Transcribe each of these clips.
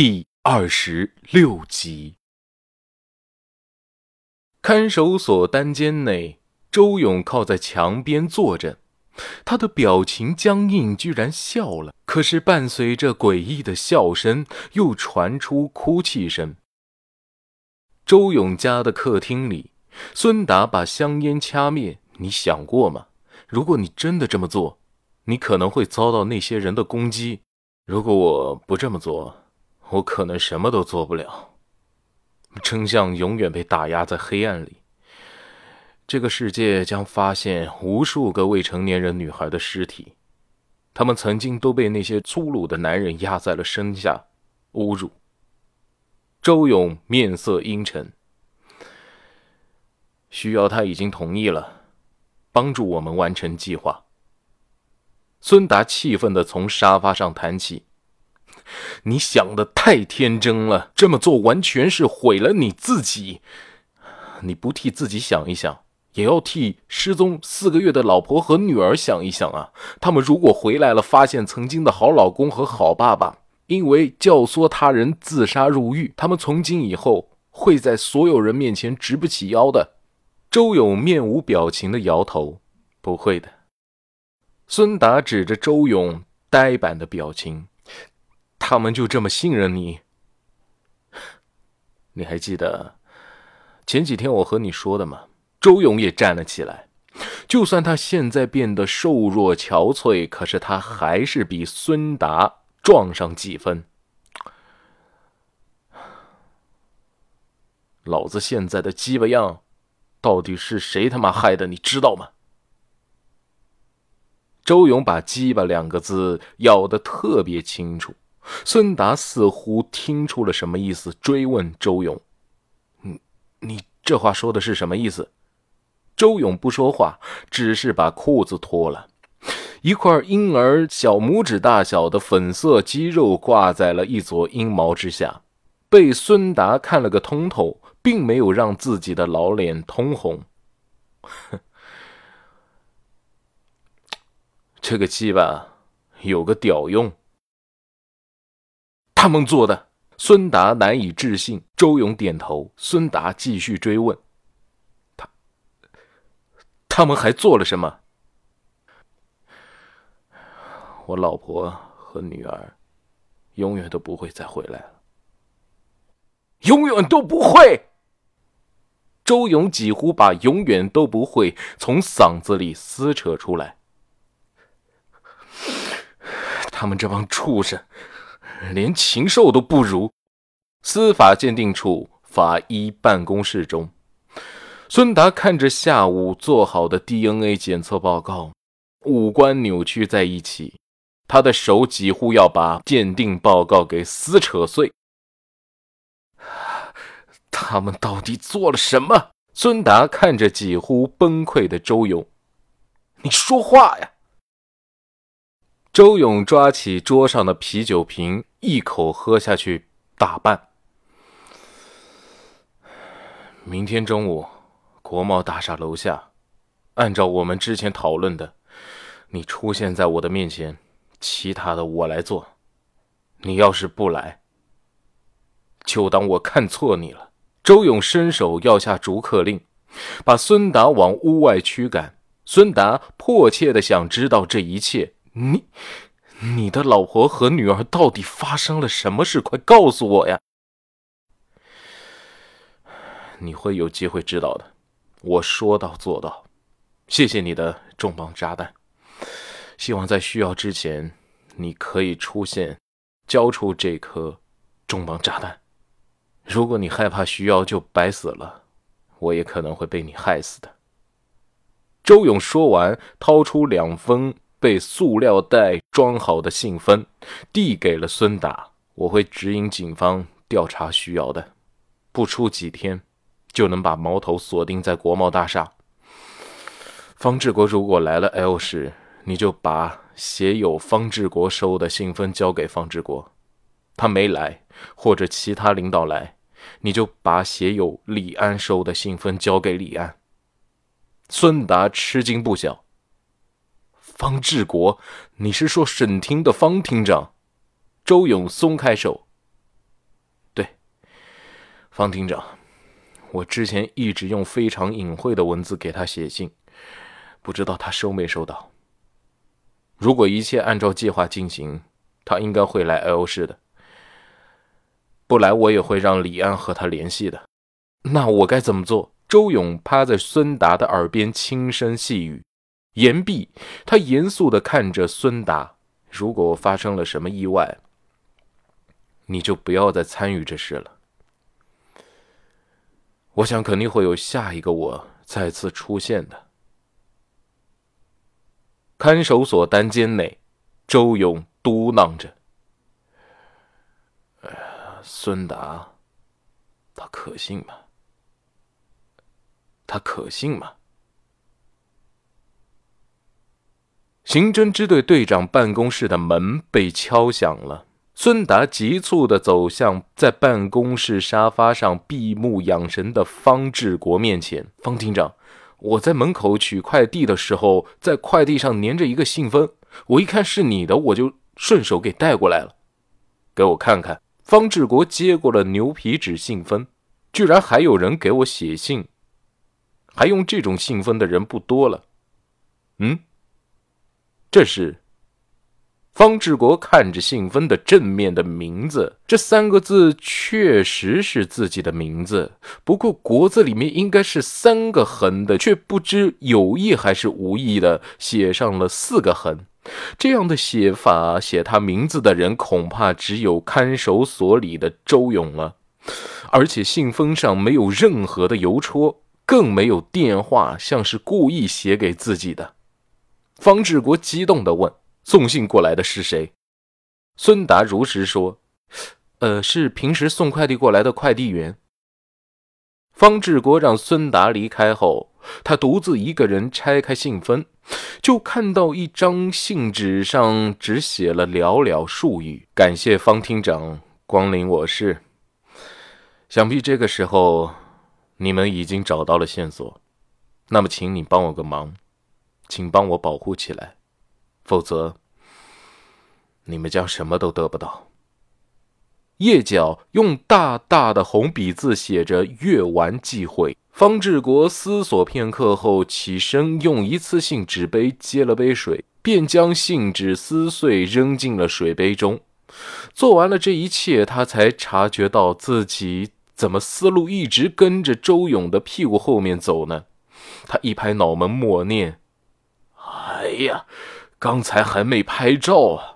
第二十六集。看守所单间内，周勇靠在墙边坐着，他的表情僵硬，居然笑了。可是伴随着诡异的笑声，又传出哭泣声。周勇家的客厅里，孙达把香烟掐灭。你想过吗？如果你真的这么做，你可能会遭到那些人的攻击。如果我不这么做，我可能什么都做不了。真相永远被打压在黑暗里。这个世界将发现无数个未成年人女孩的尸体，他们曾经都被那些粗鲁的男人压在了身下，侮辱。周勇面色阴沉。需要他已经同意了，帮助我们完成计划。孙达气愤的从沙发上弹起。你想的太天真了，这么做完全是毁了你自己。你不替自己想一想，也要替失踪四个月的老婆和女儿想一想啊！他们如果回来了，发现曾经的好老公和好爸爸因为教唆他人自杀入狱，他们从今以后会在所有人面前直不起腰的。周勇面无表情的摇头：“不会的。”孙达指着周勇呆板的表情。他们就这么信任你？你还记得前几天我和你说的吗？周勇也站了起来，就算他现在变得瘦弱憔悴，可是他还是比孙达壮上几分。老子现在的鸡巴样，到底是谁他妈害的？你知道吗？周勇把“鸡巴”两个字咬得特别清楚。孙达似乎听出了什么意思，追问周勇：“你，你这话说的是什么意思？”周勇不说话，只是把裤子脱了，一块婴儿小拇指大小的粉色肌肉挂在了一撮阴毛之下，被孙达看了个通透，并没有让自己的老脸通红。这个鸡巴有个屌用。他们做的，孙达难以置信。周勇点头。孙达继续追问：“他，他们还做了什么？”我老婆和女儿，永远都不会再回来了。永远都不会。周勇几乎把“永远都不会”从嗓子里撕扯出来。他们这帮畜生！连禽兽都不如。司法鉴定处法医办公室中，孙达看着下午做好的 DNA 检测报告，五官扭曲在一起，他的手几乎要把鉴定报告给撕扯碎。他们到底做了什么？孙达看着几乎崩溃的周勇：“你说话呀！”周勇抓起桌上的啤酒瓶，一口喝下去，大半。明天中午，国贸大厦楼下，按照我们之前讨论的，你出现在我的面前，其他的我来做。你要是不来，就当我看错你了。周勇伸手要下逐客令，把孙达往屋外驱赶。孙达迫切的想知道这一切。你，你的老婆和女儿到底发生了什么事？快告诉我呀！你会有机会知道的。我说到做到。谢谢你的重磅炸弹。希望在需要之前，你可以出现，交出这颗重磅炸弹。如果你害怕需要就白死了，我也可能会被你害死的。周勇说完，掏出两封。被塑料袋装好的信封递给了孙达，我会指引警方调查需要的，不出几天就能把矛头锁定在国贸大厦。方志国如果来了 L 市，你就把写有方志国收的信封交给方志国；他没来，或者其他领导来，你就把写有李安收的信封交给李安。孙达吃惊不小。方志国，你是说省厅的方厅长？周勇松开手，对方厅长，我之前一直用非常隐晦的文字给他写信，不知道他收没收到。如果一切按照计划进行，他应该会来 L 市的。不来，我也会让李安和他联系的。那我该怎么做？周勇趴在孙达的耳边轻声细语。言毕，他严肃地看着孙达：“如果发生了什么意外，你就不要再参与这事了。我想肯定会有下一个我再次出现的。”看守所单间内，周勇嘟囔着：“，孙达，他可信吗？他可信吗？”刑侦支队队长办公室的门被敲响了。孙达急促地走向在办公室沙发上闭目养神的方志国面前。方厅长，我在门口取快递的时候，在快递上粘着一个信封，我一看是你的，我就顺手给带过来了。给我看看。方志国接过了牛皮纸信封，居然还有人给我写信，还用这种信封的人不多了。嗯。这是方志国看着信封的正面的名字，这三个字确实是自己的名字。不过“国”字里面应该是三个横的，却不知有意还是无意的写上了四个横。这样的写法，写他名字的人恐怕只有看守所里的周勇了。而且信封上没有任何的邮戳，更没有电话，像是故意写给自己的。方志国激动地问：“送信过来的是谁？”孙达如实说：“呃，是平时送快递过来的快递员。”方志国让孙达离开后，他独自一个人拆开信封，就看到一张信纸上只写了寥寥数语：“感谢方厅长光临我市。想必这个时候你们已经找到了线索，那么请你帮我个忙。”请帮我保护起来，否则你们将什么都得不到。叶角用大大的红笔字写着“月完忌讳”。方志国思索片刻后起身，用一次性纸杯接了杯水，便将信纸撕碎扔进了水杯中。做完了这一切，他才察觉到自己怎么思路一直跟着周勇的屁股后面走呢？他一拍脑门，默念。哎呀，刚才还没拍照啊！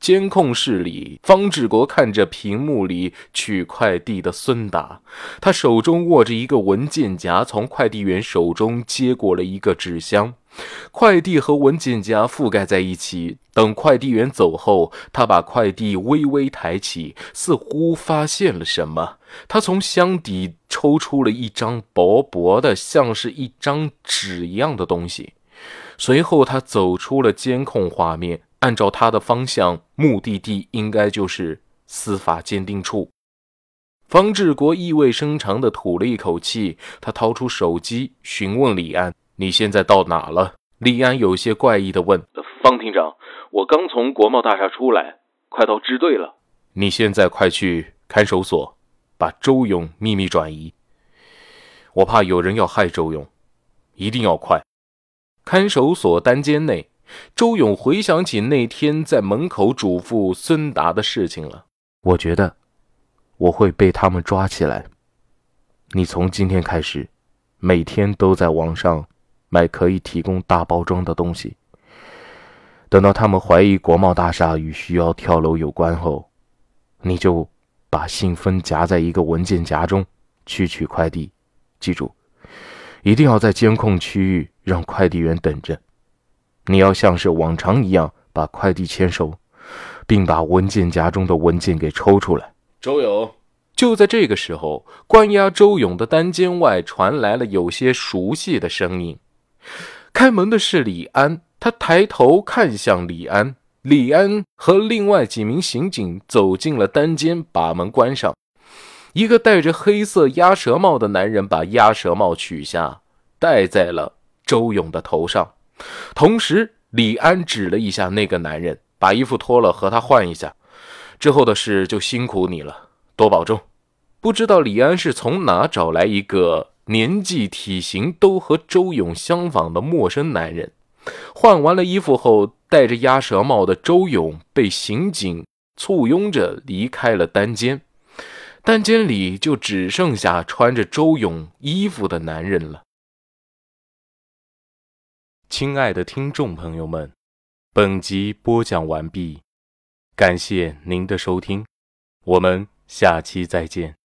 监控室里，方志国看着屏幕里取快递的孙达，他手中握着一个文件夹，从快递员手中接过了一个纸箱，快递和文件夹覆盖在一起。等快递员走后，他把快递微微抬起，似乎发现了什么。他从箱底抽出了一张薄薄的，像是一张纸一样的东西。随后，他走出了监控画面。按照他的方向，目的地应该就是司法鉴定处。方志国意味深长地吐了一口气，他掏出手机询问李安：“你现在到哪了？”李安有些怪异地问：“方厅长，我刚从国贸大厦出来，快到支队了。你现在快去看守所，把周勇秘密转移。我怕有人要害周勇，一定要快。”看守所单间内，周勇回想起那天在门口嘱咐孙达的事情了。我觉得我会被他们抓起来。你从今天开始，每天都在网上买可以提供大包装的东西。等到他们怀疑国贸大厦与需要跳楼有关后，你就把信封夹在一个文件夹中去取快递。记住。一定要在监控区域让快递员等着。你要像是往常一样把快递签收，并把文件夹中的文件给抽出来。周勇，就在这个时候，关押周勇的单间外传来了有些熟悉的声音。开门的是李安，他抬头看向李安。李安和另外几名刑警走进了单间，把门关上。一个戴着黑色鸭舌帽的男人把鸭舌帽取下，戴在了周勇的头上。同时，李安指了一下那个男人，把衣服脱了，和他换一下。之后的事就辛苦你了，多保重。不知道李安是从哪找来一个年纪、体型都和周勇相仿的陌生男人。换完了衣服后，戴着鸭舌帽的周勇被刑警簇拥着离开了单间，单间里就只剩下穿着周勇衣服的男人了。亲爱的听众朋友们，本集播讲完毕，感谢您的收听，我们下期再见。